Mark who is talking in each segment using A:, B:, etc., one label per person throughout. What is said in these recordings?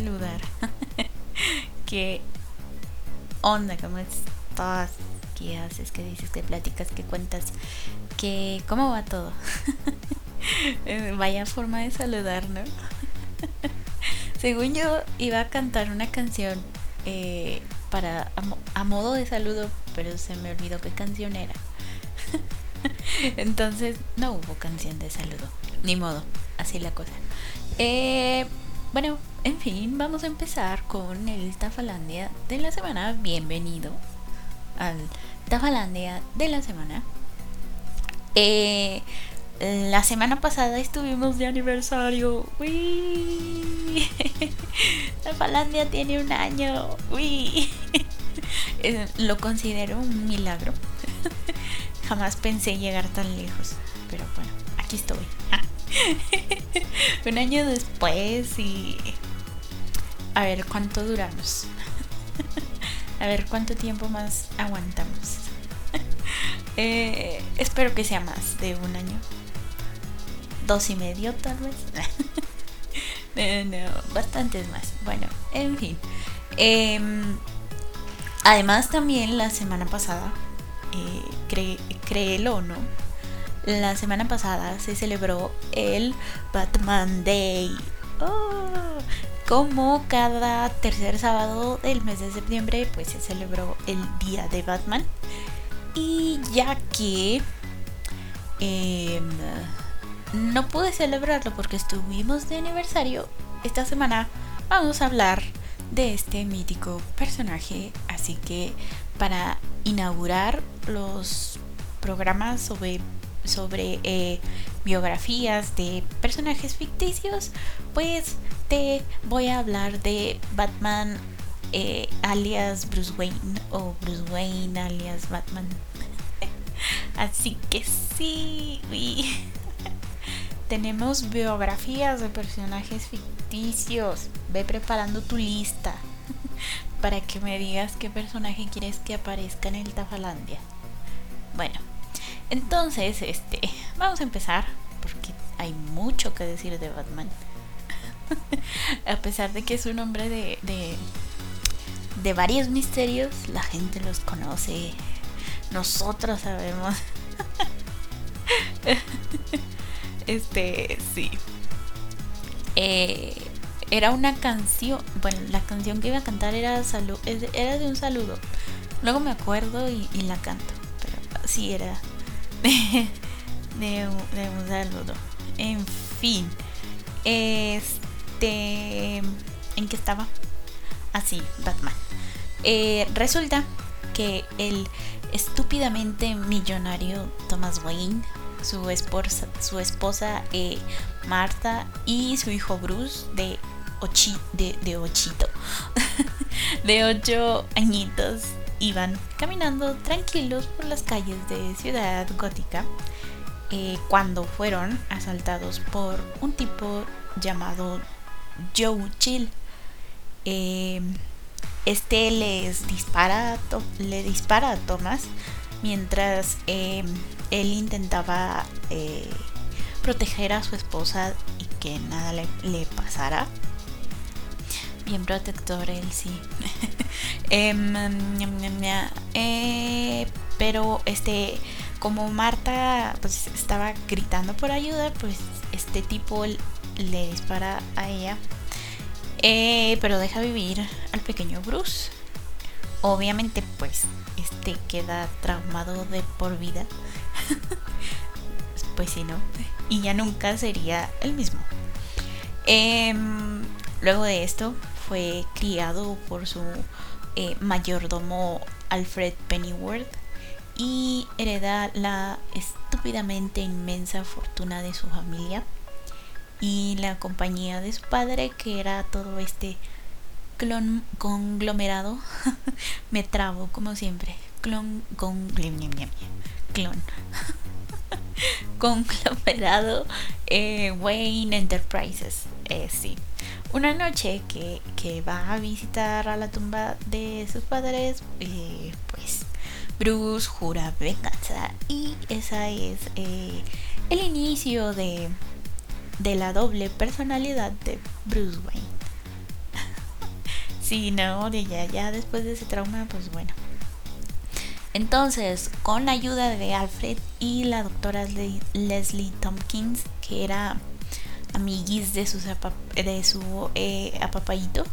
A: saludar. ¿Qué onda? ¿Cómo estás? ¿Qué haces? ¿Qué dices? ¿Qué platicas? ¿Qué cuentas? ¿Qué, ¿Cómo va todo? Vaya forma de saludar, ¿no? Según yo, iba a cantar una canción eh, para a, modo de saludo, pero se me olvidó qué canción era. Entonces, no hubo canción de saludo. Ni modo, así la cosa. Eh, bueno, en fin, vamos a empezar con el Tafalandia de la semana. Bienvenido al Tafalandia de la semana. Eh, la semana pasada estuvimos de aniversario. ¡Uy! Tafalandia tiene un año. ¡Uy! Eh, lo considero un milagro. Jamás pensé llegar tan lejos. Pero bueno, aquí estoy. un año después y... A ver cuánto duramos. A ver cuánto tiempo más aguantamos. Eh, espero que sea más de un año. Dos y medio tal vez. no, bastantes más. Bueno, en fin. Em, además también la semana pasada, eh, créelo o no, la semana pasada se celebró el Batman Day. Oh, como cada tercer sábado del mes de septiembre, pues se celebró el Día de Batman. Y ya que em, no pude celebrarlo porque estuvimos de aniversario, esta semana vamos a hablar de este mítico personaje. Así que para inaugurar los programas sobre sobre eh, biografías de personajes ficticios, pues te voy a hablar de Batman eh, alias Bruce Wayne o Bruce Wayne alias Batman. Así que sí, tenemos biografías de personajes ficticios. Ve preparando tu lista para que me digas qué personaje quieres que aparezca en el Tafalandia. Bueno, entonces, este, vamos a empezar porque hay mucho que decir de Batman. a pesar de que es un hombre de, de, de varios misterios, la gente los conoce. Nosotros sabemos. este, sí. Eh, era una canción, bueno, la canción que iba a cantar era, de un saludo. Luego me acuerdo y, y la canto. Pero sí era de, un saludo. En fin. Este. ¿En qué estaba? Así, ah, Batman. Eh, resulta que el estúpidamente millonario Thomas Wayne, su esposa, su esposa eh, Martha y su hijo Bruce de, ochi, de, de de ocho añitos, iban caminando tranquilos por las calles de Ciudad Gótica eh, cuando fueron asaltados por un tipo llamado Joe Chill. Em, este les dispara, le dispara a Thomas mientras em, él intentaba eh, proteger a su esposa y que nada le, le pasara bien protector él sí. Em, eh, pero este, como Marta pues estaba gritando por ayuda, pues este tipo le dispara a ella. Eh, pero deja vivir al pequeño Bruce. Obviamente pues este queda traumado de por vida. pues si no. Y ya nunca sería el mismo. Em, luego de esto, fue criado por su eh, mayordomo Alfred Pennyworth y hereda la estúpidamente inmensa fortuna de su familia y la compañía de su padre que era todo este clon conglomerado. Me trabo como siempre. Clon con clon. Conglomerado eh, Wayne Enterprises eh, sí una noche que, va a visitar a la tumba de sus padres, eh, pues Bruce jura venganza y esa es eh, el inicio de, de la doble personalidad de Bruce Wayne. sí, no, ya, ya después de ese trauma, pues bueno. Entonces, con la ayuda de Alfred y la doctora Leslie Tompkins, que era amiguis de, sus de su eh, apapayito,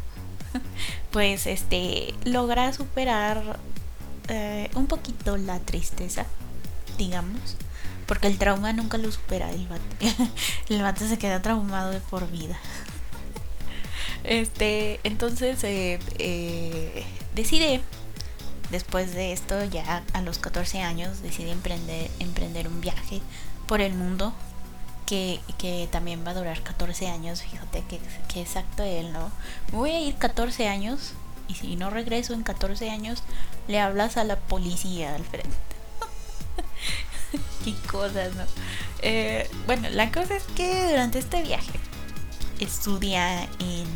A: pues este logra superar eh, un poquito la tristeza, digamos, porque el trauma nunca lo supera el vato. se queda traumado de por vida. Este, entonces eh, eh, decide, después de esto, ya a los 14 años, decide emprender, emprender un viaje por el mundo que, también va a durar 14 años. Fíjate que, exacto él, ¿no? Voy a ir 14 años y si no regreso en 14 años, le hablas a la policía al frente. Qué cosas, ¿no? Eh, bueno, la cosa es que durante este viaje estudia en,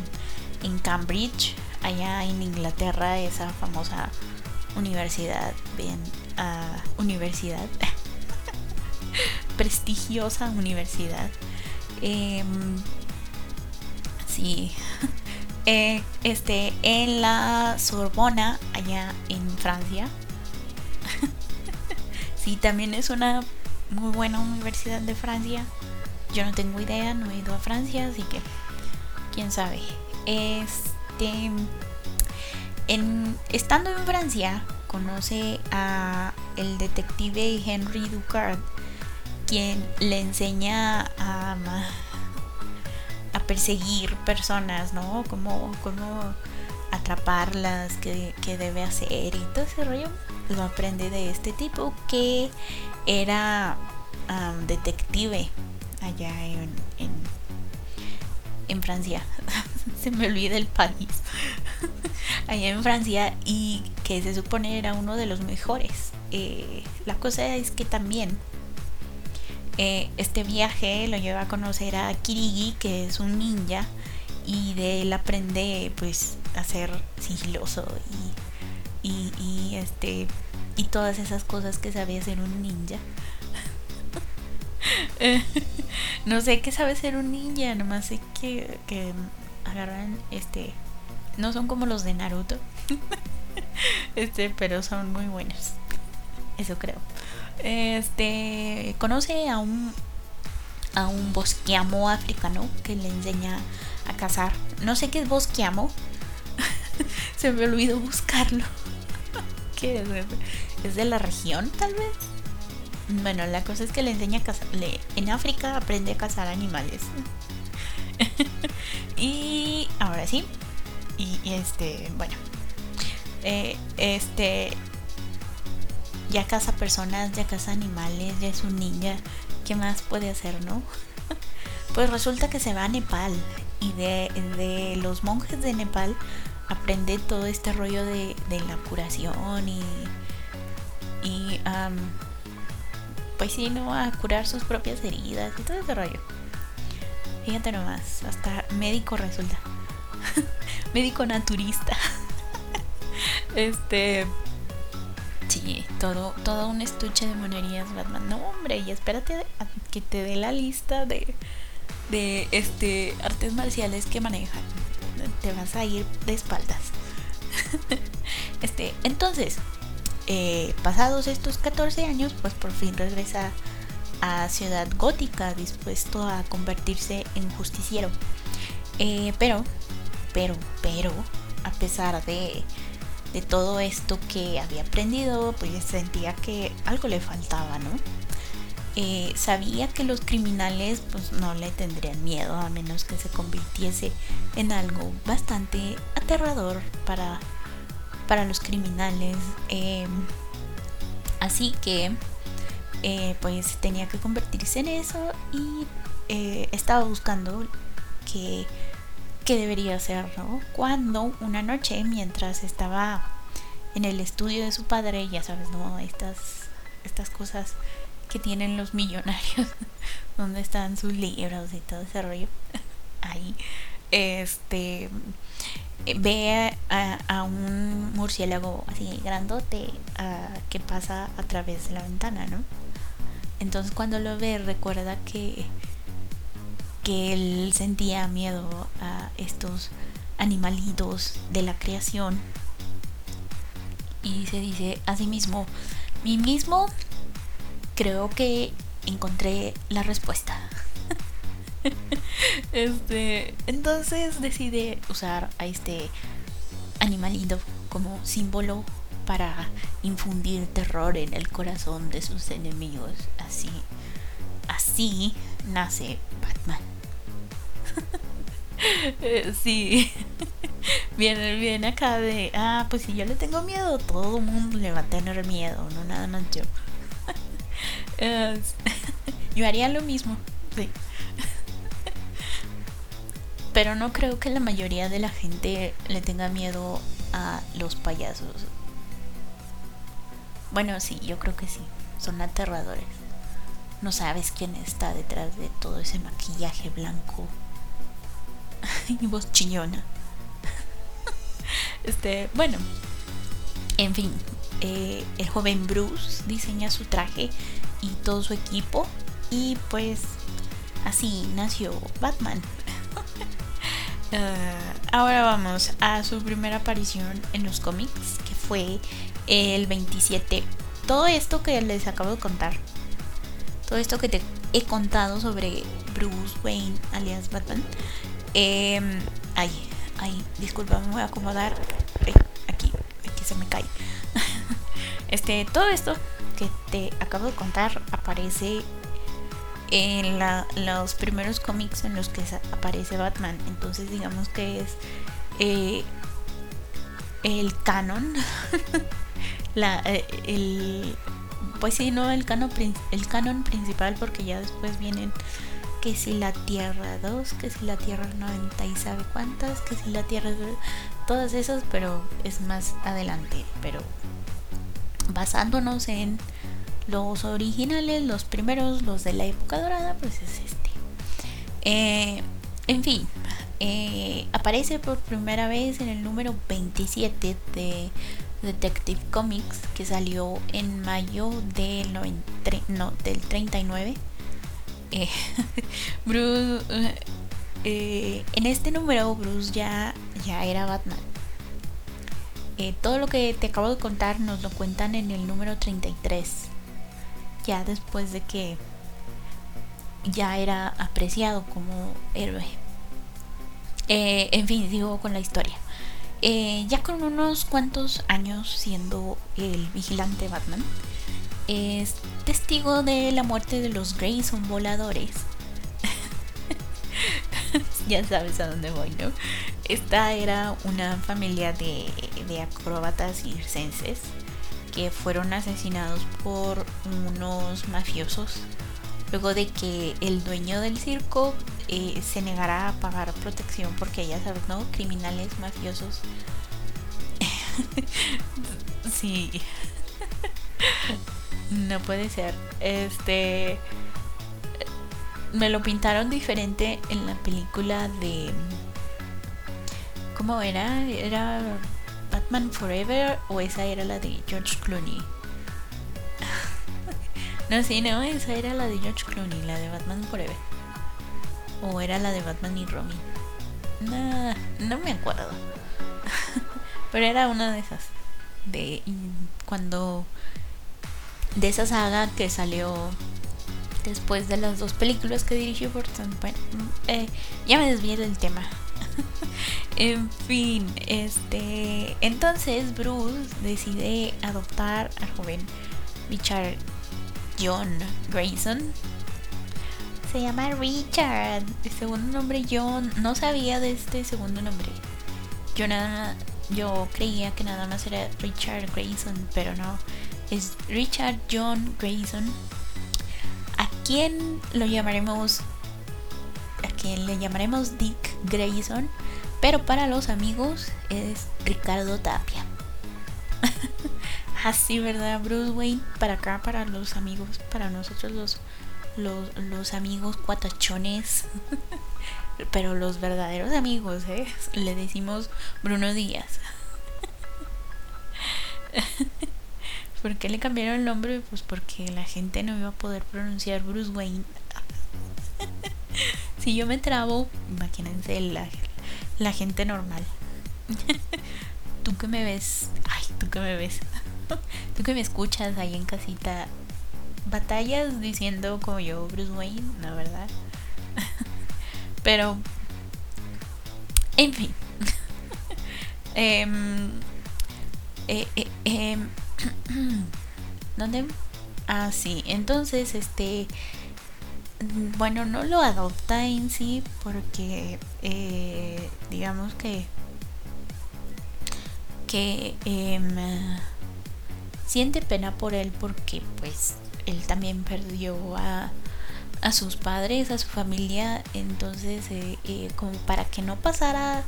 A: en Cambridge, allá en Inglaterra, esa famosa universidad, bien, uh, universidad, prestigiosa universidad. Eh, sí, eh, este, en la Sorbona, allá en Francia. sí, también es una muy buena universidad de Francia. Yo no tengo idea, no he ido a Francia, así que quién sabe. Este, en, estando en Francia, conoce a el detective Henry Ducard, quien le enseña a perseguir personas, ¿no? Como, como atraparlas, qué, debe hacer y todo ese rollo. Lo aprende de este tipo que era detective allá en, en, en Francia. se me olvida el país. allá en Francia y que se supone era uno de los mejores. Eh, la cosa es que también eh, este viaje lo lleva a conocer a Kirigi, que es un ninja, y de él aprende pues a ser sigiloso y, y, este y todas esas cosas que sabía ser un ninja. no sé qué sabe ser un ninja, nomás sé que, que agarran este no son como los de Naruto. este, pero son muy buenos. Eso creo. Este conoce a un a un bosquiamo africano que le enseña a cazar. No sé qué es bosquiamo. Se me olvidó buscarlo. ¿Qué es? ¿Es de la región, tal vez? Bueno, la cosa es que le enseña a cazar. Le, en África aprende a cazar animales. y ahora sí. Y, este, bueno. Eh, este ya caza personas, ya caza animales, ya es un ninja. ¿Qué más puede hacer, no? pues resulta que se va a Nepal y de, los monjes de Nepal aprende todo este rollo de, la curación y, y pues sí, ¿no? A curar sus propias heridas y todo ese rollo. Fíjate nomás, hasta médico resulta. médico naturista. este, Sí, todo, todo un estuche de monerías Batman. No, hombre, y espérate que te dé la lista de, de este artes marciales que maneja. Te vas a ir de espaldas. este, entonces, eh, pasados estos 14 años, pues por fin regresa a Ciudad Gótica, dispuesto a convertirse en justiciero. Eh, pero, pero, pero, a pesar de de todo esto que había aprendido, pues sentía que algo le faltaba, ¿no? Eh, sabía que los criminales pues no le tendrían miedo a menos que se convirtiese en algo bastante aterrador para, para los criminales. Em, así que eh, pues tenía que convertirse en eso y eh, estaba buscando que qué debería hacer, ¿no? Cuando una noche, mientras estaba en el estudio de su padre, ya sabes, ¿no? Estas, estas cosas que tienen los millonarios, donde están sus libros y todo ese rollo, ahí, este, ve a, un murciélago así grandote que pasa a través de la ventana, ¿no? Entonces cuando lo ve recuerda que que él sentía miedo a estos animalitos de la creación. Y se dice a sí mismo, mí mismo creo que encontré la respuesta. este, entonces decide usar a este animalito como símbolo para infundir terror en el corazón de sus enemigos. Así, así nace Batman. Eh, sí. Viene, viene acá de, ah, pues si yo le tengo miedo, todo el mundo le va a tener miedo, no nada más yo. yo haría lo mismo, sí. Pero no creo que la mayoría de la gente le tenga miedo a los payasos. Bueno, sí, yo creo que sí. Son aterradores. No sabes quién está detrás de todo ese maquillaje blanco. y voz chillona. este, bueno. En fin, eh, el joven Bruce diseña su traje y todo su equipo. Y pues así nació Batman. Eh, ahora vamos a su primera aparición en los cómics, que fue el 27. Todo esto que les acabo de contar, todo esto que te he contado sobre Bruce Wayne alias Batman. Eh, ay, ay, disculpa, me voy a acomodar. aquí, aquí se me cae. este, todo esto que te acabo de contar aparece en los primeros cómics en los que aparece Batman. Entonces digamos que es eh, el canon. la, eh, el, pues sí, no el canon, el canon principal porque ya después vienen que si la Tierra 2, que si la Tierra 90 y sabe cuántas, que si la Tierra... Todas esas, pero es más adelante. Pero basándonos en los originales, los primeros, los de la época dorada, pues es este. Eh, en fin, eh, aparece por primera vez en el número 27 de Detective Comics que salió en mayo del, no, del 39. Eh, Bruce, en este número Bruce ya, ya era Batman. todo lo que te acabo de contar nos lo cuentan en el número 33 ya después de que ya era apreciado como héroe. Eh, en fin, digo con la historia. Eh, ya con unos cuantos años siendo el vigilante Batman, es testigo de la muerte de los Grayson voladores. ya sabes a dónde voy, ¿no? Esta era una familia de, de acróbatas circenses que fueron asesinados por unos mafiosos luego de que el dueño del circo eh, se negara a pagar protección porque ya sabes, ¿no? Criminales mafiosos. sí. no puede ser. Este me lo pintaron diferente en la película de ¿cómo era? Era Batman Forever o esa era la de George Clooney. no, sí, no, esa era la de George Clooney, la de Batman Forever. O era la de Batman y Robin. No, no me acuerdo. Pero era una de esas. De cuando. De esa saga que salió después de las dos películas que dirigió Burton. Bueno, eh, ya me desvié del tema. en fin, este. Entonces Bruce decide adoptar al joven Richard John Grayson. Se llama Richard. El segundo nombre John. No sabía de este segundo nombre. Yo nada. Yo creía que nada más era Richard Grayson, pero no. Es Richard John Grayson. ¿A quién lo llamaremos? A quien le llamaremos Dick Grayson pero para los amigos es Ricardo Tapia. Así, ¿verdad? Bruce Wayne para acá, para los amigos, para nosotros los, los, los amigos cuatachones. Pero los verdaderos amigos, ¿eh? Le decimos Bruno Díaz. ¿Por qué le cambiaron el nombre? Pues porque la gente no iba a poder pronunciar Bruce Wayne. si yo me trabo, imagínense la, la gente normal. tú que me ves, ay, tú que me ves, tú que me escuchas ahí en casita, batallas diciendo como yo, Bruce Wayne, la verdad. Pero, en fin. Em, eh, eh, em, ¿Dónde? Ah, sí. Entonces, este. Bueno, no lo adopta en sí porque, eh, digamos que. Que em, siente pena por él porque, pues, él también perdió a, a sus padres, a su familia. Entonces, eh, eh, como para que no pasara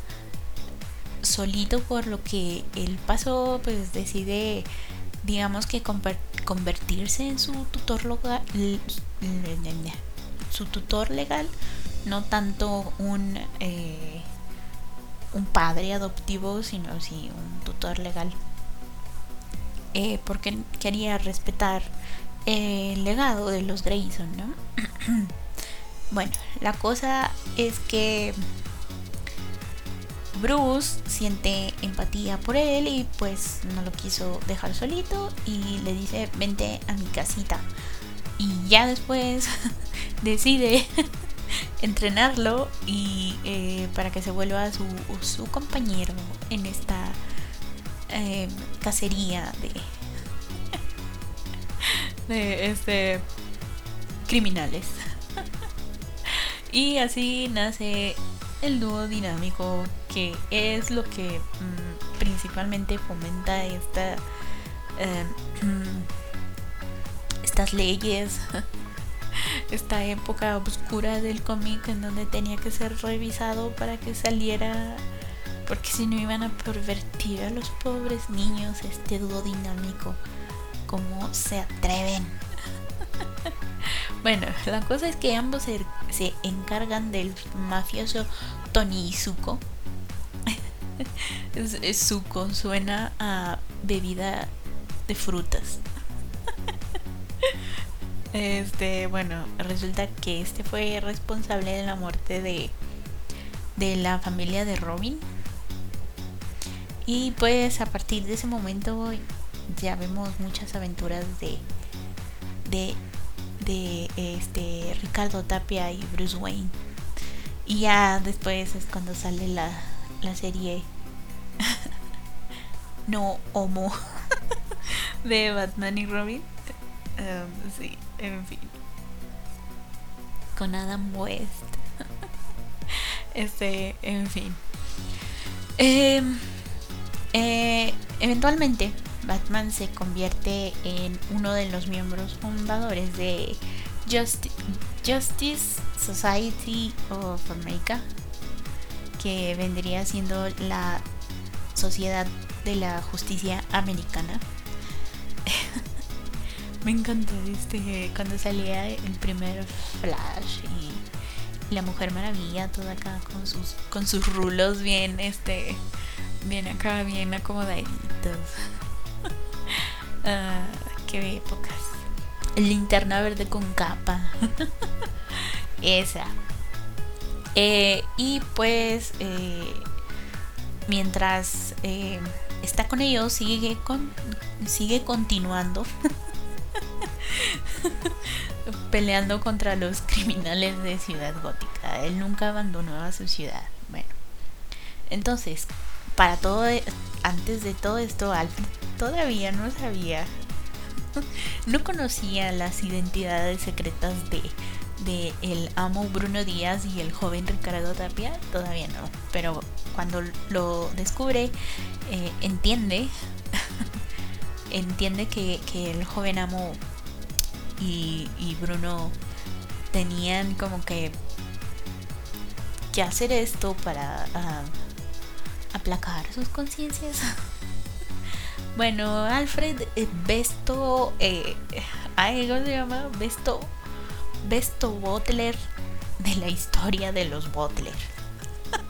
A: solito por lo que él pasó, pues decide, digamos que convertirse en su tutor legal, su tutor legal, no tanto un eh, un padre adoptivo, sino sí un tutor legal, eh, porque quería respetar el legado de los Grayson, ¿no? bueno, la cosa es que Bruce siente empatía por él y pues no lo quiso dejar solito y le dice vente a mi casita. Y ya después decide entrenarlo y eh, para que se vuelva su, su compañero en esta eh, cacería de, de este criminales. y así nace el dúo dinámico que es lo que mm, principalmente fomenta esta em, estas leyes esta época oscura del cómic en donde tenía que ser revisado para que saliera porque si no iban a pervertir a los pobres niños este dúo dinámico. Como se atreven bueno, la cosa es que ambos se, encargan del mafioso Tony Izuko. es, suena a bebida de frutas. este, bueno, resulta que este fue responsable de la muerte de, de la familia de Robin. Y pues a partir de ese momento ya vemos muchas aventuras de, de de este Ricardo Tapia y Bruce Wayne. Y ya después es cuando sale la, la serie no homo de Batman y Robin. Um, sí, en fin. Con Adam West. este, en fin. Em, eh, eventualmente Batman se convierte en uno de los miembros fundadores de Justice Society of America, que vendría siendo la Sociedad de la Justicia Americana. Me encantó este cuando salía el primer Flash y la Mujer Maravilla toda acá con sus con sus rulos bien este bien acá bien acomodaditos. Ah, qué épocas. Linterna verde con capa. Esa. Eh, y pues eh, mientras eh, está con ellos sigue con sigue continuando peleando contra los criminales de Ciudad Gótica. Él nunca abandonó a su ciudad. Bueno, entonces para todo antes de todo esto Alfred todavía no sabía, no conocía las identidades secretas de, de el amo Bruno Díaz y el joven Ricardo Tapia, todavía no, pero cuando lo descubre, eh, entiende, entiende que, el joven amo y, y Bruno tenían como que que hacer esto para ah, aplacar sus conciencias. Bueno, Alfred eh, Besto, eh, ¿cómo se llama? Besto, Besto Butler de la historia de los Butler.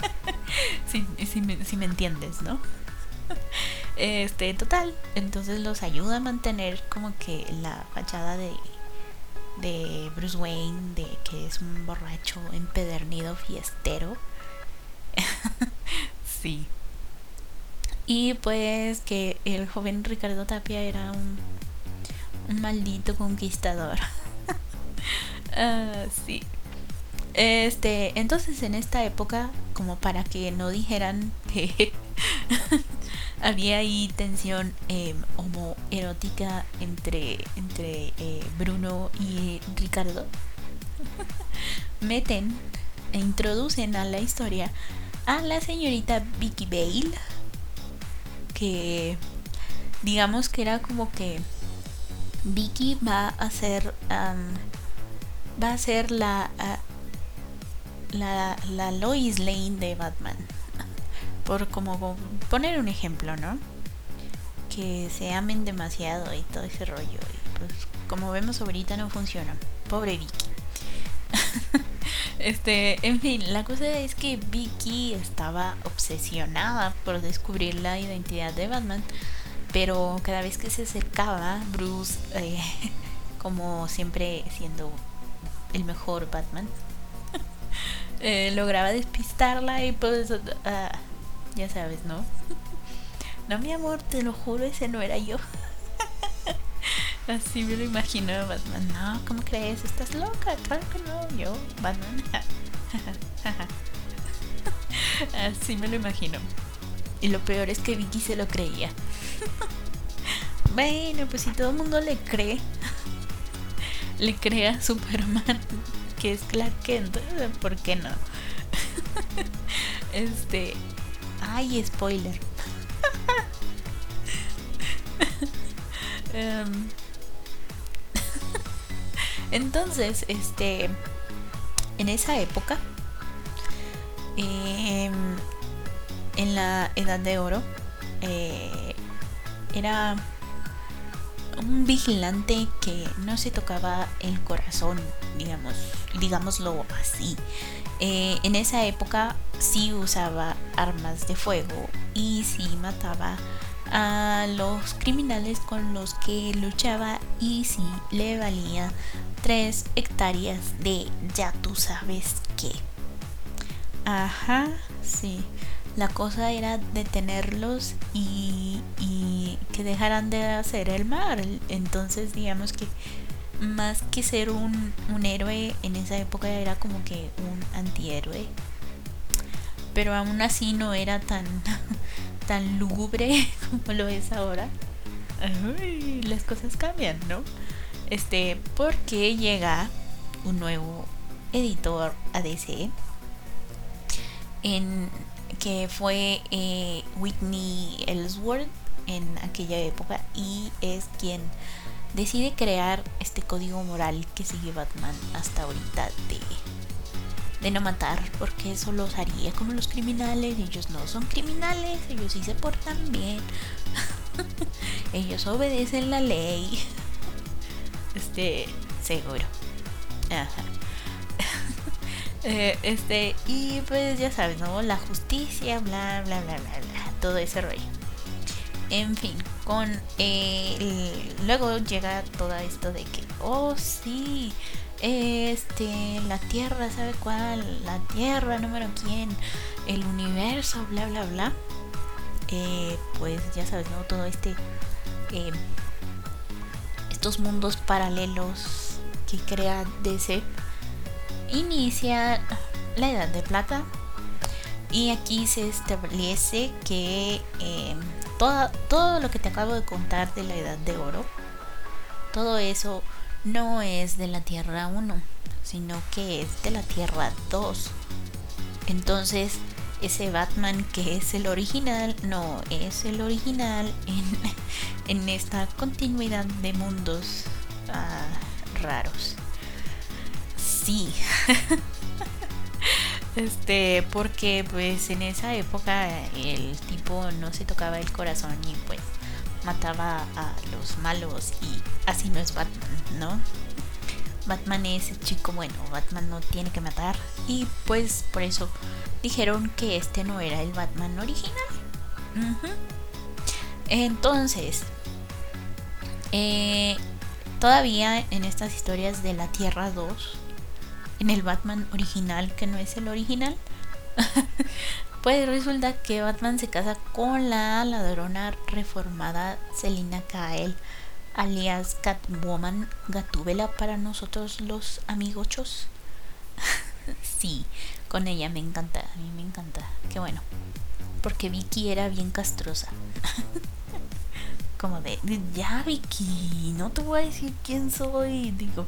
A: si, me, entiendes, ¿no? Este, total, entonces los ayuda a mantener como que la fachada de, de Bruce Wayne, de que es un borracho empedernido fiestero. sí. Y pues que el joven Ricardo Tapia era un, maldito conquistador. ah, sí. Este, entonces en esta época, como para que no dijeran que había ahí tensión eh, homoerótica entre, entre eh, Bruno y Ricardo, meten e introducen a la historia a la señorita Vicky Bale, que digamos que era como que Vicky va a ser va a ser la la, la Lois Lane de Batman. Por como poner un ejemplo, ¿no? Que se amen demasiado y todo ese rollo. Y pues como vemos ahorita no funciona. Pobre Vicky. este, en fin, la cosa es que Vicky estaba obsesionada por descubrir la identidad de Batman. Pero cada vez que se acercaba, Bruce, eh, como siempre siendo el mejor Batman, eh, lograba despistarla y pues, ah, ya sabes, ¿no? no, mi amor, te lo juro, ese no era yo. Así me lo imagino Batman. No, ¿cómo crees? ¿Estás loca? Claro que no, yo, Batman. Así me lo imagino. Y lo peor es que Vicky se lo creía. bueno, pues si todo el mundo le cree, le cree a Superman que es Clark Kent, ¿por qué no? este. Ay, spoiler. Em, entonces, este. En esa época. Em, en la Edad de Oro. Eh, era un vigilante que no se tocaba el corazón, digamos, digámoslo así. Eh, en esa época sí usaba armas de fuego y sí mataba a los criminales con los que luchaba y sí le valía tres hectáreas de ya tú sabes qué. Ajá, sí. La cosa era detenerlos y, y que dejaran de hacer el mal. Entonces digamos que más que ser un, un héroe en esa época era como que un antihéroe. Pero aún así no era tan, tan lúgubre como lo es ahora. las cosas cambian, ¿no? Este, porque llega un nuevo editor a DC en que fue eh, Whitney Ellsworth en aquella época y es quien decide crear este código moral que sigue Batman hasta ahorita de, de no matar, porque eso los haría como los criminales. Ellos no son criminales, ellos sí se portan bien, ellos obedecen la ley. Este, seguro. Ajá. Eh, este, y pues ya sabes, ¿no? La justicia, bla, bla, bla, bla, bla. Todo ese rollo. En fin, con eh, luego llega todo esto de que, oh sí, este, la Tierra, ¿sabe cuál? La Tierra, número quién, el universo, bla, bla, bla. Eh, pues ya sabes, ¿no? Todo este, mundos paralelos que crea DC inicia la Edad de Plata y aquí se establece que eh, todo, todo lo que te acabo de contar de la Edad de Oro, todo eso no es de la Tierra 1, sino que es de la Tierra 2. Entonces, ese Batman que es el original no es el original en, en esta continuidad de mundos ah, raros sí. este, porque pues en esa época el tipo no se tocaba el corazón y pues mataba a los malos y así no es Batman, ¿no? Batman es el chico bueno, Batman no tiene que matar y pues por eso dijeron que este no era el Batman original. Entonces, eh, todavía en estas historias de la Tierra 2, en el Batman original, que no es el original, Pues resulta que Batman se casa con la ladrona reformada Selina Kyle, alias Catwoman Gatúbela para nosotros los amigochos. sí, con ella me encanta, a mí me encanta. Qué bueno. Porque Vicky era bien castrosa. Como de, ya Vicky, no te voy a decir quién soy. Digo,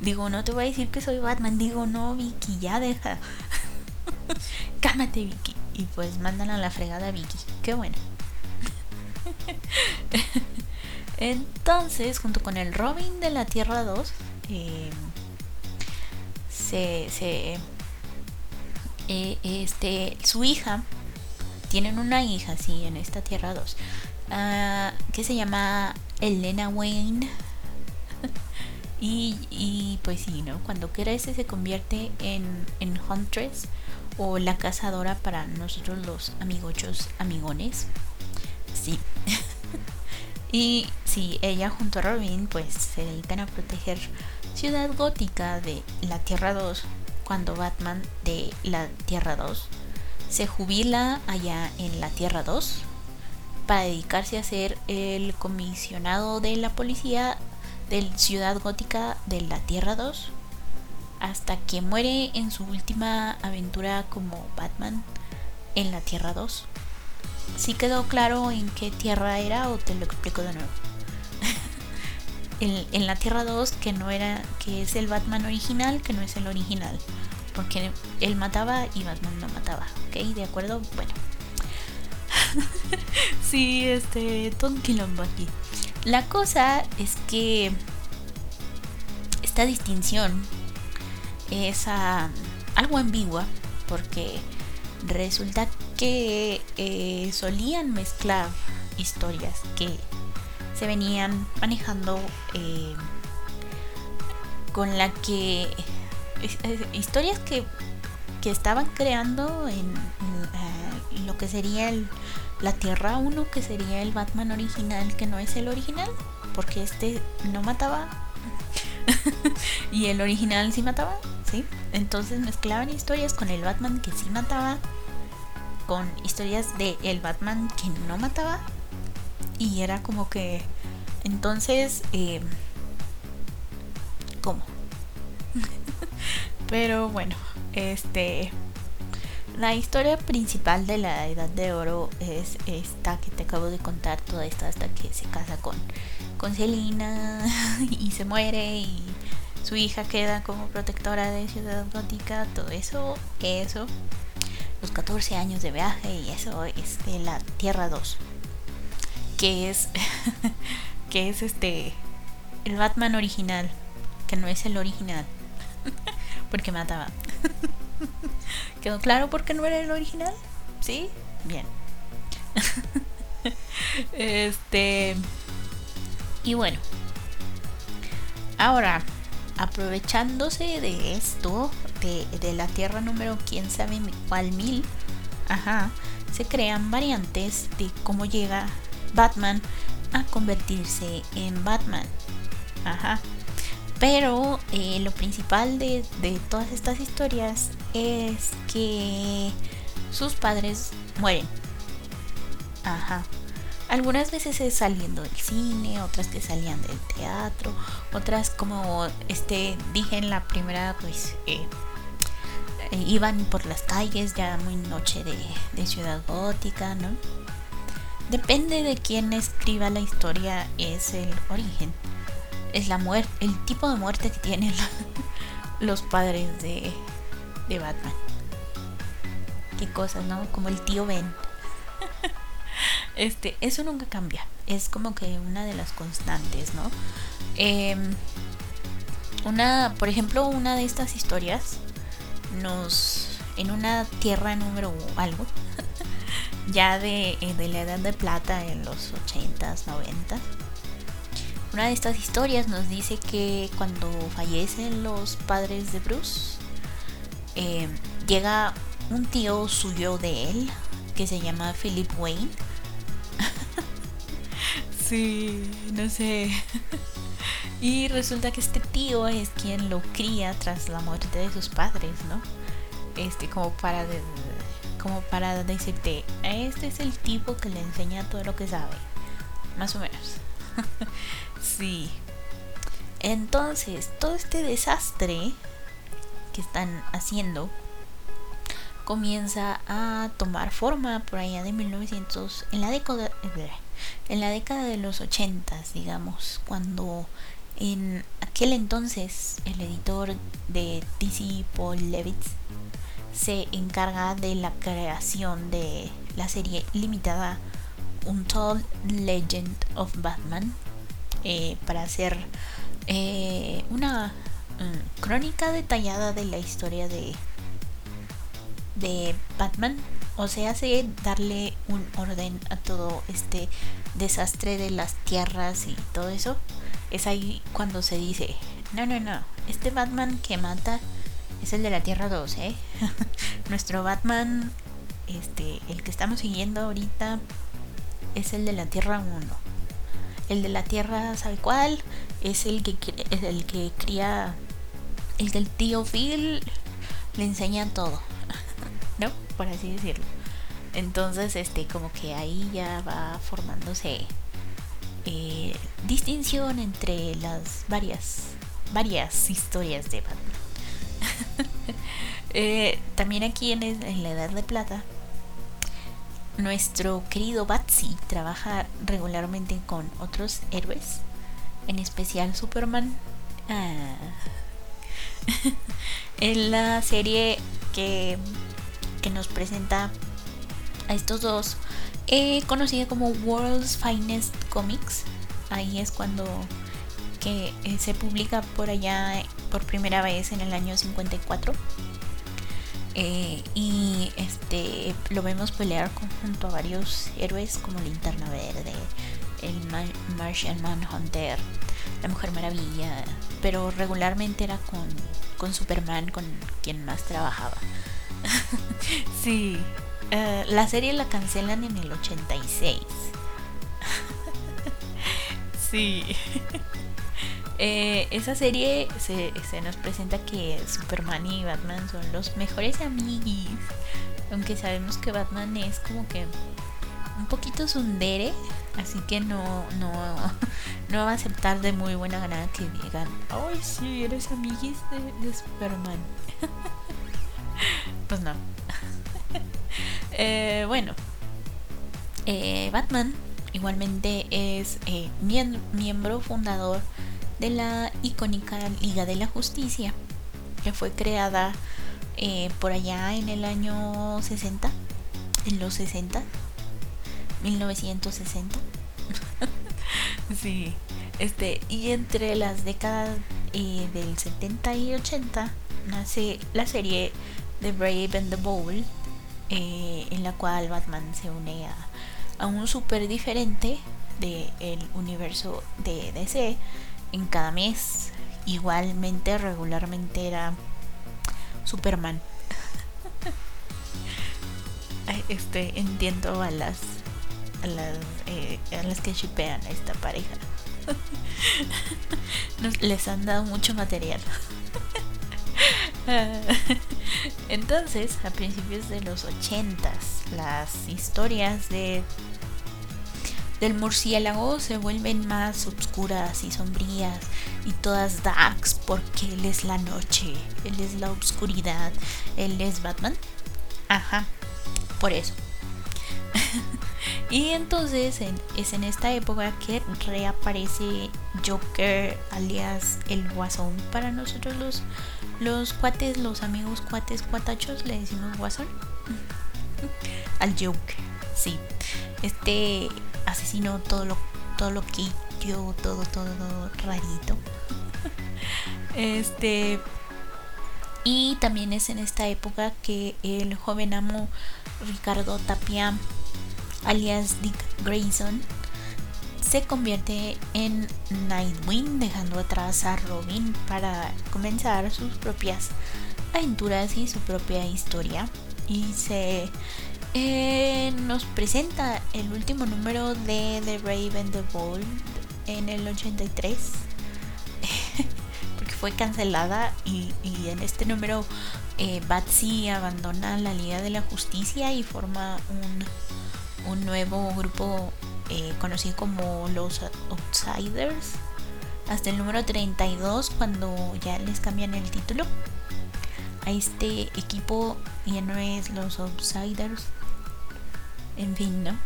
A: digo, no te voy a decir que soy Batman. Digo, no, Vicky, ya deja. Cálmate, Vicky. Y pues mandan a la fregada a Vicky. Qué bueno. Entonces, junto con el Robin de la Tierra 2, eh, se, se eh, este, su hija, tienen una hija, sí, en esta Tierra 2, ah, que se llama Elena Wayne. y, pues sí, ¿no? Cuando crece se convierte en, en Huntress o la cazadora para nosotros los amigochos amigones. Sí. y sí, ella junto a Robin pues se dedican a proteger Ciudad Gótica de la Tierra 2 cuando Batman de la Tierra 2 se jubila allá en la Tierra 2 para dedicarse a ser el comisionado de la policía de Ciudad Gótica de la Tierra 2 hasta que muere en su última aventura como Batman en la Tierra 2. ¿Sí quedó claro en qué tierra era o te lo explico de nuevo? en, la Tierra 2 que no era, que es el Batman original, que no es el original. Porque él mataba y Batman no mataba. ¿Ok? ¿De acuerdo? Bueno. sí, este, Tom Quilombo aquí. La cosa es que esta distinción es algo ambigua porque resulta que eh, solían mezclar historias que se venían manejando eh, con la que historias que, que, estaban creando en, eh, lo que sería el, la Tierra 1 que sería el Batman original que no es el original porque este no mataba y el original sí mataba entonces mezclaban historias con el Batman que sí mataba, con historias de el Batman que no mataba. Y era como que. Entonces. Eh, ¿Cómo? Pero bueno, este. La historia principal de la Edad de Oro es esta que te acabo de contar, toda esta hasta que se casa con, con Selina y se muere y su hija queda como protectora de Ciudad Gótica, todo eso, eso, los 14 años de viaje y eso es de la Tierra 2, que es, que es este, el Batman original, que no es el original, porque mataba. ¿Quedó claro por qué no era el original? ¿Sí? Bien. este. Y bueno. Ahora, aprovechándose de esto, de, la Tierra número quién sabe cuál mil, ajá, se crean variantes de cómo llega Batman a convertirse en Batman. Ajá. Pero eh, lo principal de, todas estas historias es que sus padres mueren. Ajá. Algunas veces es saliendo del cine, otras que salían del teatro, otras como este dije en la primera pues eh, eh, iban por las calles ya muy noche de, de ciudad gótica, ¿no? Depende de quién escriba la historia es el origen, es la muerte, el tipo de muerte que tienen los padres de, de Batman. Qué cosas, ¿no? Como el tío Ben. Este, eso nunca cambia. Es como que una de las constantes, ¿no? Em, una, por ejemplo, una de estas historias nos en una tierra número algo ya de, eh, de, la edad de plata en los 80s, 90 Una de estas historias nos dice que cuando fallecen los padres de Bruce, em, llega un tío suyo de él que se llama Philip Wayne Sí, no sé. y resulta que este tío es quien lo cría tras la muerte de sus padres, ¿no? Este, como para como para decirte, este es el tipo que le enseña todo lo que sabe. Más o menos. Sí. Entonces, todo este desastre que están haciendo comienza a tomar forma por allá de 1900 en la década en la década de los 80 digamos cuando en aquel entonces el editor de DC Paul Levitz se encarga de la creación de la serie limitada Untold Legend of Batman eh, para hacer eh, una mm, crónica detallada de la historia de, de Batman. O sea, hace darle un orden a todo este desastre de las tierras y todo eso. Es ahí cuando se dice, no, no, no, este Batman que mata es el de la Tierra 2, ¿eh? Nuestro Batman, este, el que estamos siguiendo ahorita, es el de la Tierra 1. El de la Tierra, ¿sabe cuál? Es el que, es el que cría, el del tío Phil le enseña todo, ¿no? Por así decirlo. Entonces, este, como que ahí ya va formándose eh, distinción entre las varias, varias historias de Batman. Eh, también aquí en, en la Edad de Plata nuestro querido Batsy trabaja regularmente con otros héroes, en especial Superman. Ah. en la serie que, que nos presenta a estos dos, eh, conocida como World's Finest Comics. Ahí es cuando que eh, se publica por allá por primera vez en el año 54 eh, y este lo vemos pelear junto a varios héroes como Linterna Verde, el Martian Manhunter, la Mujer Maravilla, pero regularmente era con, con Superman con quien más trabajaba. sí, eh, la serie la cancelan en el 86. sí. Eh, esa serie se, nos presenta que Superman y Batman son los mejores amigos. Aunque sabemos que Batman es como que un poquito sundere. Así que no, no, no va a aceptar de muy buena gana que digan, ay sí, eres amiguis de, Superman. pues no. Eh, bueno. Eh, Batman igualmente es miembro fundador de la icónica Liga de la Justicia, que fue creada eh, por allá en el año 60, en los 60, 1960. sí, este, y entre las décadas eh, del 70 y 80 nace la serie The Brave and the Bold, eh, en la cual Batman se une a, a un super diferente del universo de DC en cada mes. Igualmente, regularmente era Superman. este, entiendo a las a las, eh, a las que shipean a esta pareja. les han dado mucho material. Entonces, a principios de los ochentas, las historias de del murciélago se vuelven más oscuras y sombrías y todas darks porque él es la noche, él es la oscuridad, él es Batman. Ajá, por eso. y entonces es en esta época que reaparece Joker alias el Guasón. Para nosotros los, los cuates, los amigos cuates cuatachos le decimos Guasón. Al Joker, sí. Este asesino todo lo, todo lo que yo, todo, todo, rarito. este. Y también es en esta época que el joven amo Ricardo Tapia, alias Dick Grayson, se convierte en Nightwing, dejando atrás a Robin para comenzar sus propias aventuras y su propia historia. Y se eh, nos presenta el último número de The Brave and the Bold en el 83. Porque fue cancelada y, en este número eh, Batsy abandona la Liga de la Justicia y forma un, un nuevo grupo eh, conocido como los Outsiders hasta el número 32 cuando ya les cambian el título a este equipo ya no es los Outsiders en fin, ¿no?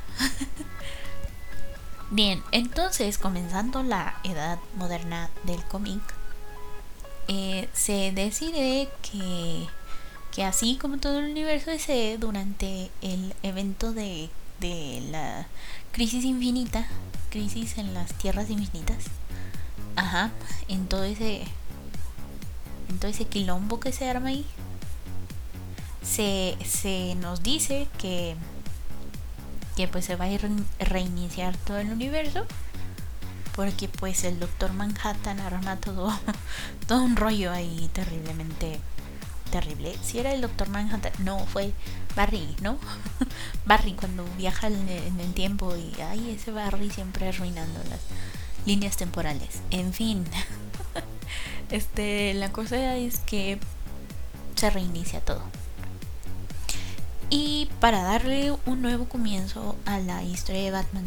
A: Bien, entonces comenzando la edad moderna del cómic, eh, se decide que, que así como todo el universo ese durante el evento de, de la crisis infinita, crisis en las tierras infinitas, ajá, en todo ese, en todo ese quilombo que se arma ahí, se, se nos dice que que pues se va a reiniciar todo el universo porque pues el doctor Manhattan arma todo todo un rollo ahí terriblemente terrible. Si era el doctor Manhattan no fue Barry no Barry cuando viaja en el tiempo y ay ese Barry siempre arruinando las líneas temporales. En fin este la cosa es que se reinicia todo y para darle un nuevo comienzo a la historia de Batman,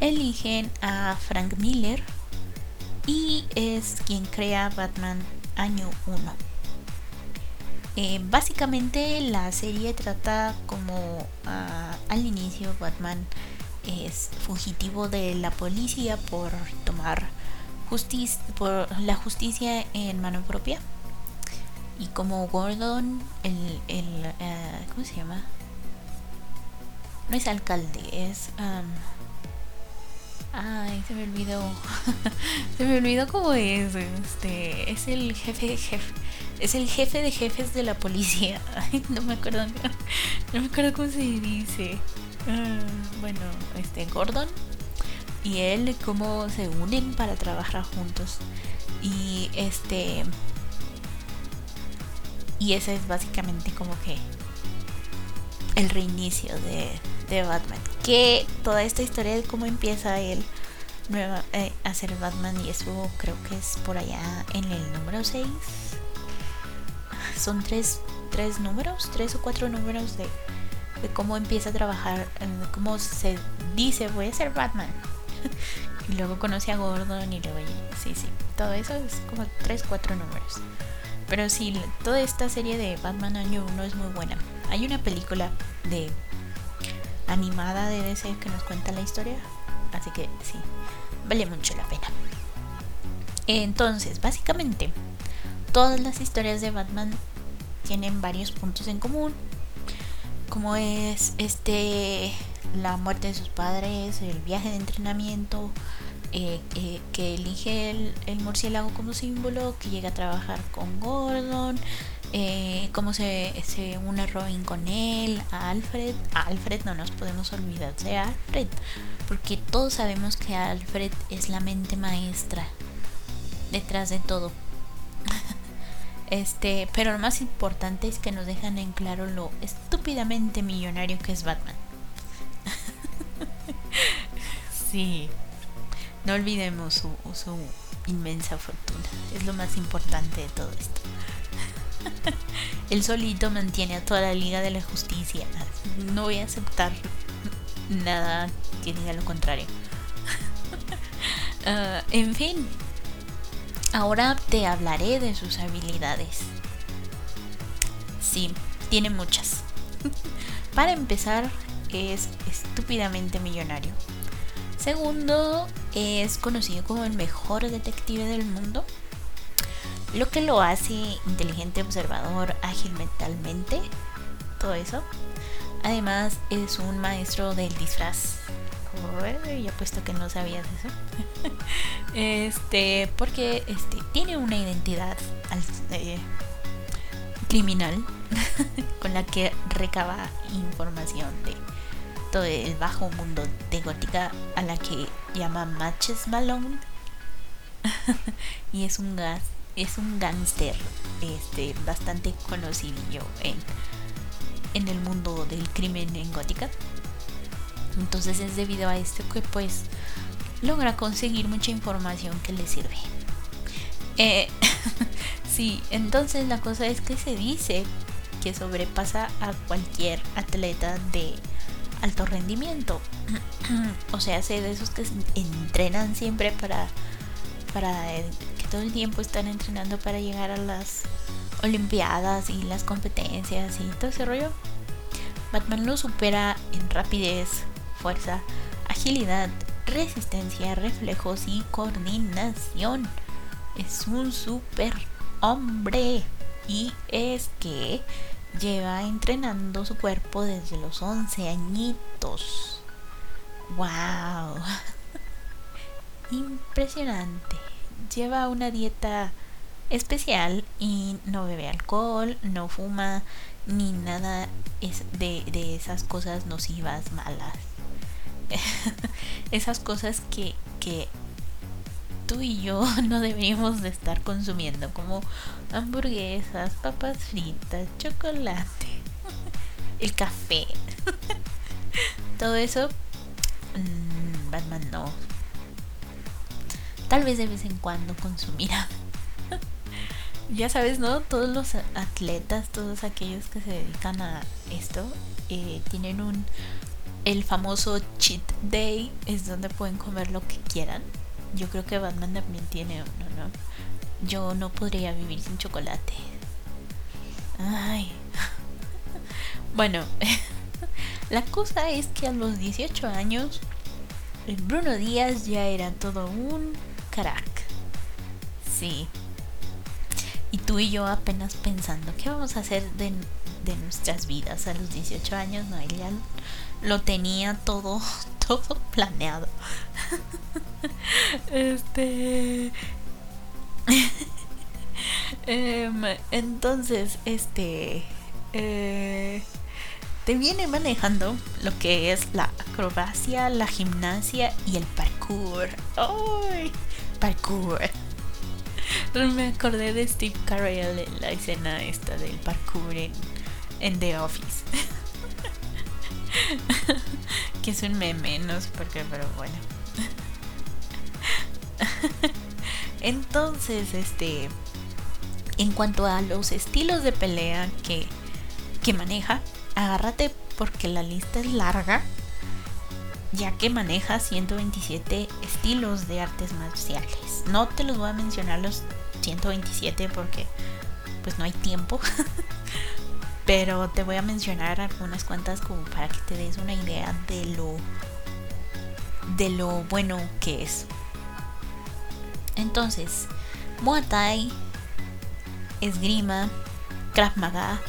A: eligen a Frank Miller y es quien crea Batman año 1. Eh, básicamente la serie trata como ah, al inicio Batman es fugitivo de la policía por tomar por la justicia en mano propia y como Gordon, el, el uh, ¿cómo se llama? No es alcalde, es... Um, ay, se me olvidó. se me olvidó cómo es. Este, es el jefe de jefe. Es el jefe de jefes de la policía. No me acuerdo. No, me acuerdo cómo se dice. Uh, bueno, este Gordon y él cómo se unen para trabajar juntos. Y este y ese es básicamente como que el reinicio de, Batman. Que toda esta historia de cómo empieza él eh, a ser Batman y eso creo que es por allá en el número 6. Son tres, tres números, tres o cuatro números de, de cómo empieza a trabajar, de cómo se dice voy a ser Batman. y luego conoce a Gordon y luego sí, sí, todo eso es como tres, cuatro números. Pero sí, toda esta serie de Batman Año 1 es muy buena. Hay una película de animada de DC que nos cuenta la historia. Así que sí, vale mucho la pena. Entonces, básicamente, todas las historias de Batman tienen varios puntos en común. Como es este la muerte de sus padres, el viaje de entrenamiento, eh, que elige el, murciélago como símbolo, que llega a trabajar con Gordon, eh, cómo se, se, une Robin con él, a Alfred. Alfred no nos podemos olvidar de Alfred, porque todos sabemos que Alfred es la mente maestra detrás de todo. este, pero lo más importante es que nos dejan en claro lo estúpidamente millonario que es Batman. sí. No olvidemos su, inmensa fortuna. Es lo más importante de todo esto. Él solito mantiene a toda la Liga de la Justicia. No voy a aceptar nada que diga lo contrario. Ah, en fin, ahora te hablaré de sus habilidades. Sí, tiene muchas. Para empezar, es estúpidamente millonario. Segundo, es conocido como el mejor detective del mundo, lo que lo hace inteligente, observador, ágil mentalmente, todo eso. Además, es un maestro del disfraz. Y apuesto que no sabías eso. este, porque este, tiene una identidad eh, criminal con la que recaba información de todo el bajo mundo de gótica a la que llama Matches Malone. Y es un gas es un gángster este bastante conocido en en el mundo del crimen en gótica. Entonces es debido a esto que pues logra conseguir mucha información que le sirve. Eh, sí, entonces la cosa es que se dice que sobrepasa a cualquier atleta de alto rendimiento. o sea, sé de esos que entrenan siempre para, para que todo el tiempo están entrenando para llegar a las Olimpiadas y las competencias y todo ese rollo. Batman lo supera en rapidez, fuerza, agilidad, resistencia, reflejos y coordinación. Es un super hombre. Y es que lleva entrenando su cuerpo desde los 11 añitos. ¡Wow! Impresionante. Lleva una dieta especial y no bebe alcohol, no fuma, ni nada de, de esas cosas nocivas, malas. esas cosas que, que tú y yo no deberíamos de estar consumiendo, como hamburguesas, papas fritas, chocolate, el café. Todo eso, mm, Batman no. Tal vez de vez en cuando consumirá. ya sabes, ¿no? Todos los atletas, todos aquellos que se dedican a esto, eh, tienen un... El famoso cheat day es donde pueden comer lo que quieran yo creo que Batman también tiene uno, ¿no? Yo no podría vivir sin chocolate. Ay. bueno, la cosa es que a los 18 años, Bruno Díaz ya era todo un crack. Sí. Y tú y yo apenas pensando, ¿qué vamos a hacer de, de nuestras vidas a los 18 años? No, él ya lo tenía todo, todo planeado. este. Em, entonces, este. Eh, te viene manejando lo que es la acrobacia, la gimnasia y el parkour. ¡Ay! Parkour. Me acordé de Steve Carell en la escena esta del parkour en, en The Office. Que es un meme, no sé por qué, pero bueno. Entonces, este, en cuanto a los estilos de pelea que, que maneja, agárrate porque la lista es larga, ya que maneja 127 estilos de artes marciales. No te los voy a mencionar los 127 porque pues no hay tiempo. Pero te voy a mencionar algunas cuantas como para que te des una idea de lo de lo bueno que es. Entonces, Muay Thai, esgrima, Krav Maga,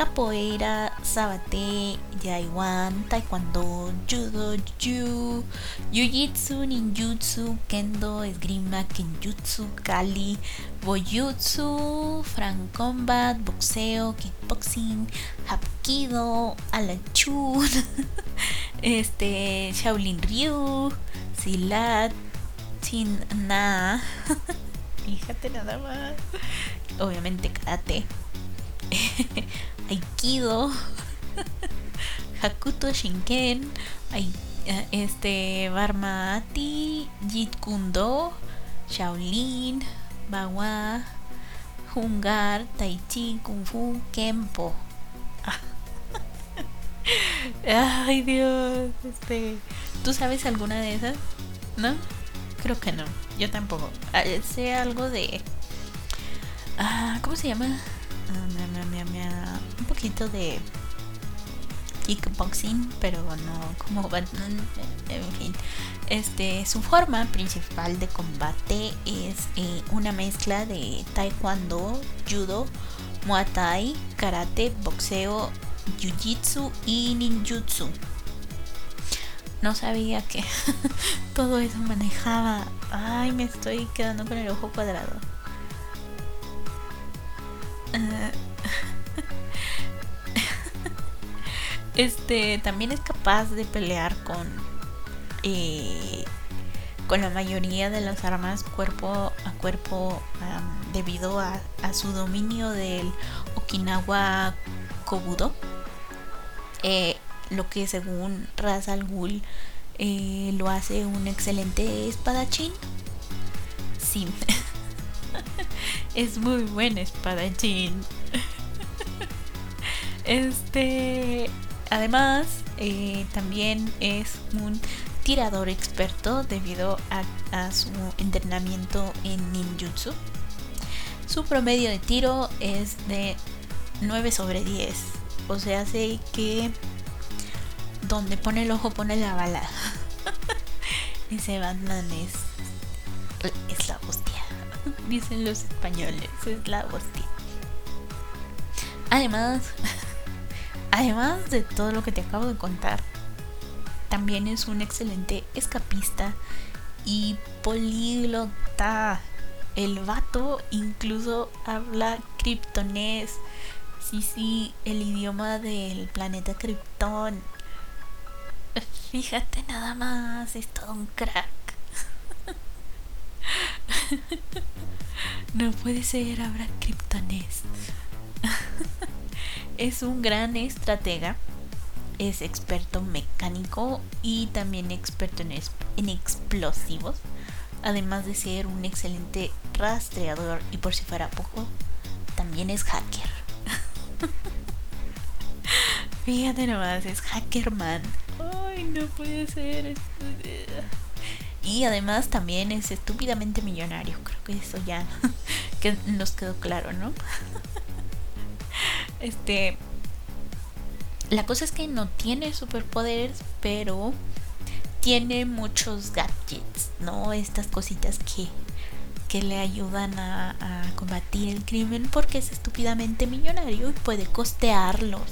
A: capoeira, sabate, yaiwan, taekwondo, judo, jiu, jiu-jitsu, ninjutsu, kendo, esgrima, kenjutsu, kali, boyutsu, frank combat, boxeo, kickboxing, hapkido, alachun, este, shaolin ryu, silat, sin nada. Fíjate nada más. Obviamente karate. Aikido, Hakuto Shinken, eh, este Barmati, Jeet Kundo, Shaolin, Bawa, Hungar, Tai Chi, Kung Fu, Kempo. Ay Dios, este, ¿tú sabes alguna de esas? ¿No? Creo que no, yo tampoco. Ah, sé algo de... Ah, ¿Cómo se llama? Un poquito de kickboxing, pero no como en fin. Este, su forma principal de combate es eh, una mezcla de taekwondo, judo, muay thai, karate, boxeo, jiu-jitsu y ninjutsu. No sabía que todo eso manejaba. Ay, me estoy quedando con el ojo cuadrado. Eh, este también es capaz de pelear con eh, con la mayoría de las armas cuerpo a cuerpo debido a, su dominio del Okinawa Kobudo. Eh, lo que según Raz al Ghul lo hace un excelente espadachín. Sí es muy buen espadachín. Este, además, eh, también es un tirador experto debido a, su entrenamiento en ninjutsu. Su promedio de tiro es de 9 sobre 10. O sea, hace que donde pone el ojo pone la bala. Ese Batman es, es la hostia. Dicen los españoles, es la hostia. Además, además de todo lo que te acabo de contar, también es un excelente escapista y políglota. El vato incluso habla kryptonés. Sí, sí, el idioma del planeta Krypton. Fíjate nada más, es todo un crack. no puede ser, habla kryptonés. es un gran estratega es experto mecánico y también experto en, en explosivos, además de ser un excelente rastreador y por si fuera poco, también es hacker. Fíjate nomás, es hackerman. Ay, no puede ser. Y además también es estúpidamente millonario. Creo que eso ya que nos quedó claro, ¿no? Este, la cosa es que no tiene superpoderes, pero tiene muchos gadgets, ¿no? Estas cositas que, que le ayudan a, combatir el crimen porque es estúpidamente millonario y puede costearlos.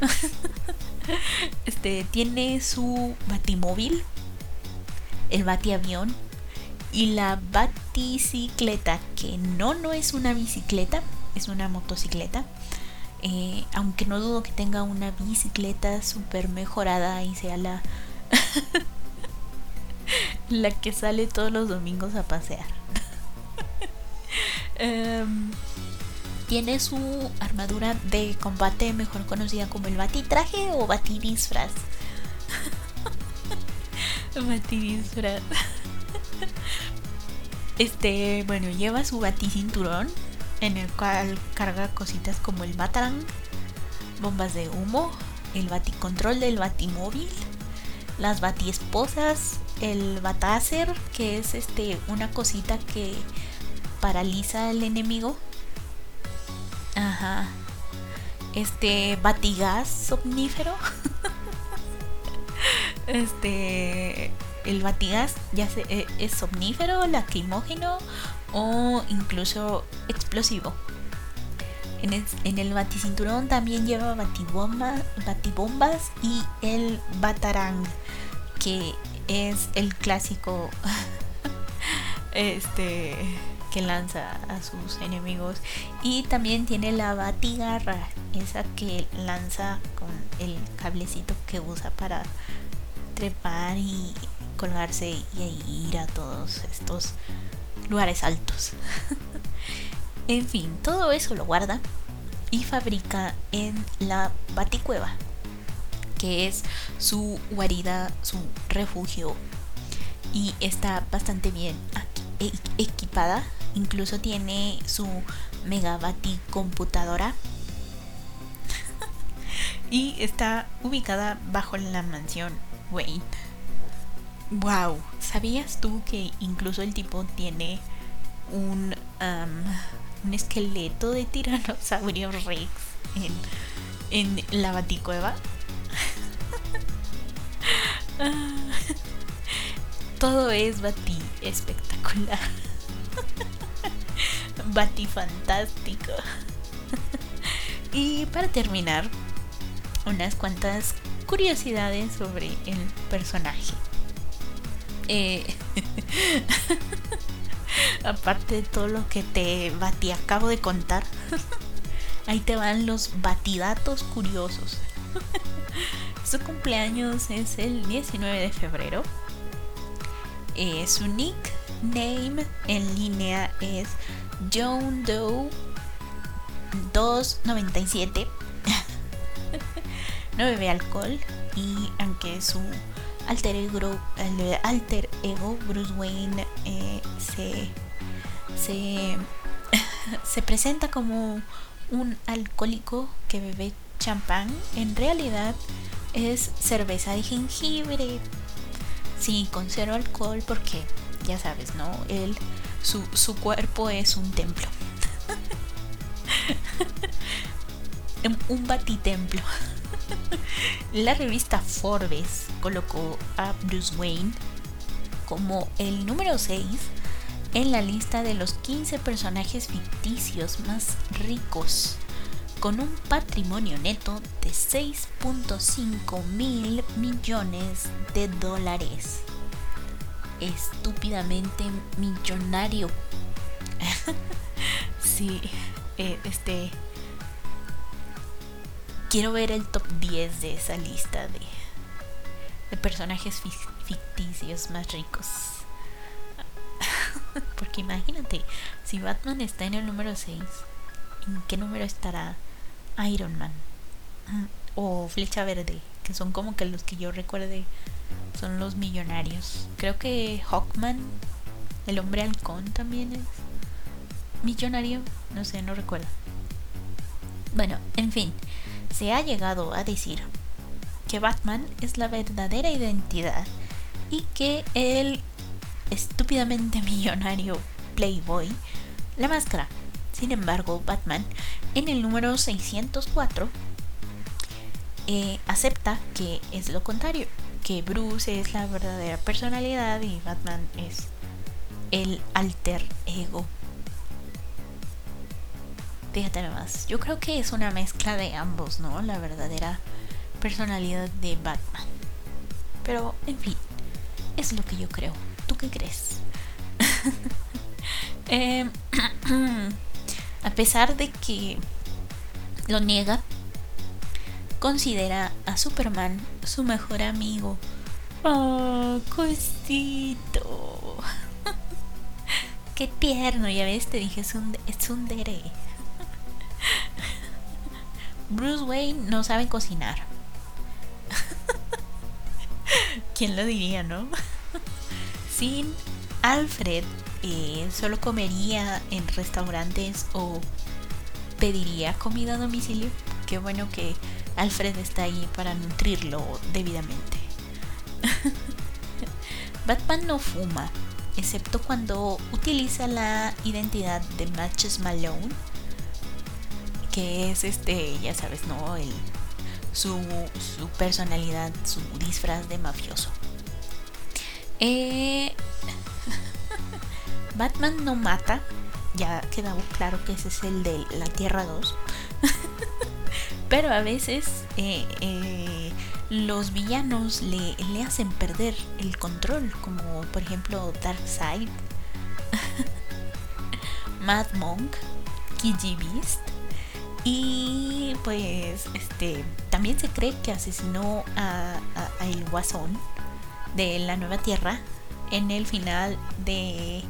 A: este tiene su batimóvil, el batiavión y la baticicleta, que no no es una bicicleta, es una motocicleta eh, aunque no dudo que tenga una bicicleta súper mejorada y sea la, la que sale todos los domingos a pasear. Em, tiene su armadura de combate mejor conocida como el batitraje o batidisfraz. batidisfraz. Este, bueno, lleva su baticinturón en el cual carga cositas como el Batarang, bombas de humo, el baticontrol del batimóvil, las batiesposas, el bataser, que es este una cosita que paraliza al enemigo. Ajá. Este batigas somnífero. este el batigas ya se, eh, es somnífero, lacrimógeno o incluso explosivo. En el, en baticinturón también lleva batibomba, batibombas y el batarang, que es el clásico este que lanza a sus enemigos. Y también tiene la batigarra, esa que lanza con el cablecito que usa para trepar y colgarse y ir a todos estos lugares altos. en fin, todo eso lo guarda y fabrica en la Baticueva, que es su guarida, su refugio. Y está bastante bien e-, equipada. Incluso tiene su mega computadora. y está ubicada bajo la mansión Wayne. Wow, ¿sabías tú que incluso el tipo tiene un, un esqueleto de tiranosaurio rex en, en la baticueva? Todo es bati espectacular. bati fantástico. y para terminar, unas cuantas curiosidades sobre el personaje. Eh, aparte de todo lo que te batí, acabo de contar, ahí te van los batidatos curiosos. Su cumpleaños es el 19 de febrero. Eh, su nickname en línea es John Doe 297. No bebe alcohol y aunque su alter ego, alter ego Bruce Wayne eh, se, se se presenta como un alcohólico que bebe champán, en realidad es cerveza de jengibre. Sí, con cero alcohol porque ya sabes, ¿no? Él, su, su cuerpo es un templo. un batitemplo. La revista Forbes colocó a Bruce Wayne como el número 6 en la lista de los 15 personajes ficticios más ricos, con un patrimonio neto de 6.5 mil millones de dólares. Estúpidamente millonario. sí, eh, este... Quiero ver el top 10 de esa lista de, de personajes ficticios más ricos. Porque imagínate, si Batman está en el número 6, ¿en qué número estará Iron Man? O Flecha Verde, que son como que los que yo recuerde son los millonarios. Creo que Hawkman, el hombre halcón, también es millonario. No sé, no recuerdo. Bueno, en fin, se ha llegado a decir que Batman es la verdadera identidad y que el estúpidamente millonario Playboy la máscara. Sin embargo, Batman en el número 604 eh, acepta que es lo contrario, que Bruce es la verdadera personalidad y Batman es el alter ego. Fíjate nomás, yo creo que es una mezcla de ambos, ¿no? La verdadera personalidad de Batman. Pero, en fin, es lo que yo creo. ¿Tú qué crees? Em, a pesar de que lo niega, considera a Superman su mejor amigo. Oh, cosito. Qué tierno, ya ves, te dije, es un, es un dere. Bruce Wayne no sabe cocinar. ¿Quién lo diría, no? Sin Alfred eh, solo comería en restaurantes o pediría comida a domicilio. Qué bueno que Alfred está ahí para nutrirlo debidamente. Batman no fuma, excepto cuando utiliza la identidad de Matches Malone, que es este, ya sabes, ¿no? El, su, su personalidad, su disfraz de mafioso. Eh, Batman no mata, ya quedó claro que ese es el de la Tierra 2. Pero a veces eh, eh, los villanos le, le, hacen perder el control, como por ejemplo Darkseid, Mad Monk, Kiji Beast. Y pues este también se cree que asesinó a, el Guasón de la Nueva Tierra en el final de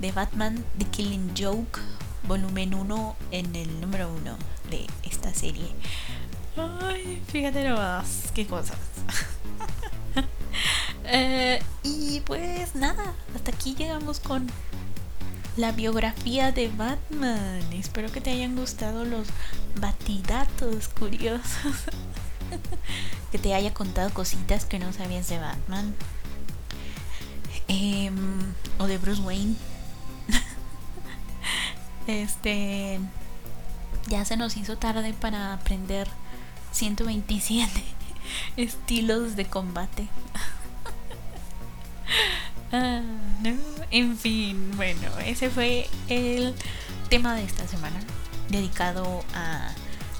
A: de Batman The Killing Joke, volumen 1, en el número 1 de esta serie. Ay, fíjate nomás, qué cosas. Eh, y pues nada, hasta aquí llegamos con la biografía de Batman. Espero que te hayan gustado los batidatos curiosos. que te haya contado cositas que no sabías de Batman. Em, o de Bruce Wayne. Este. Ya se nos hizo tarde para aprender 127 estilos de combate. Ah, en fin, bueno, ese fue el tema de esta semana, dedicado a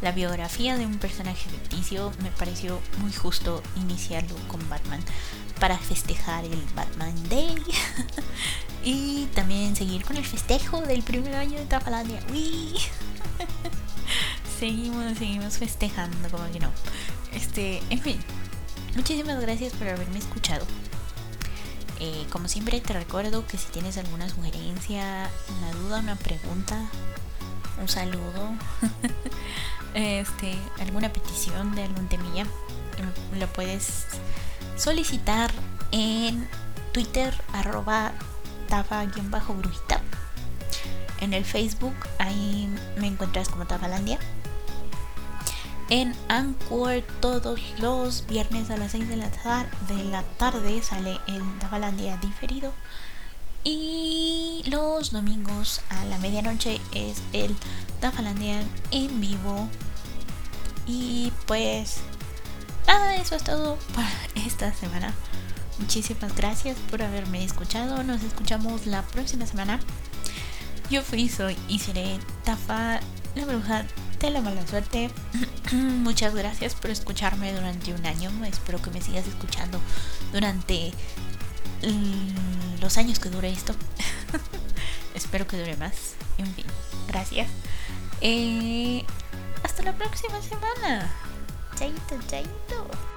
A: la biografía de un personaje ficticio. Me pareció muy justo iniciarlo con Batman para festejar el Batman Day. y también seguir con el festejo del primer año de Tapalandia. ¡Uy! seguimos, seguimos festejando, como que no. Este, en fin. Muchísimas gracias por haberme escuchado. Eh, como siempre te recuerdo que si tienes alguna sugerencia, una duda, una pregunta, un saludo, este, alguna petición de algún temilla, lo puedes solicitar en Twitter arroba tafa-brujita. en el Facebook, ahí me encuentras como Tafalandia. En Anchor todos los viernes a las 6 de la, de la tarde sale el Tafalandia diferido. Y los domingos a la medianoche es el Tafalandia en vivo. Y pues nada, eso es todo para esta semana. Muchísimas gracias por haberme escuchado. Nos escuchamos la próxima semana. Yo fui, soy y seré Tafa, la bruja la mala suerte. Muchas gracias por escucharme durante un año. Espero que me sigas escuchando durante los años que dure esto. Espero que dure más. En fin, gracias. Eh, hasta la próxima semana. Chaito, chaito.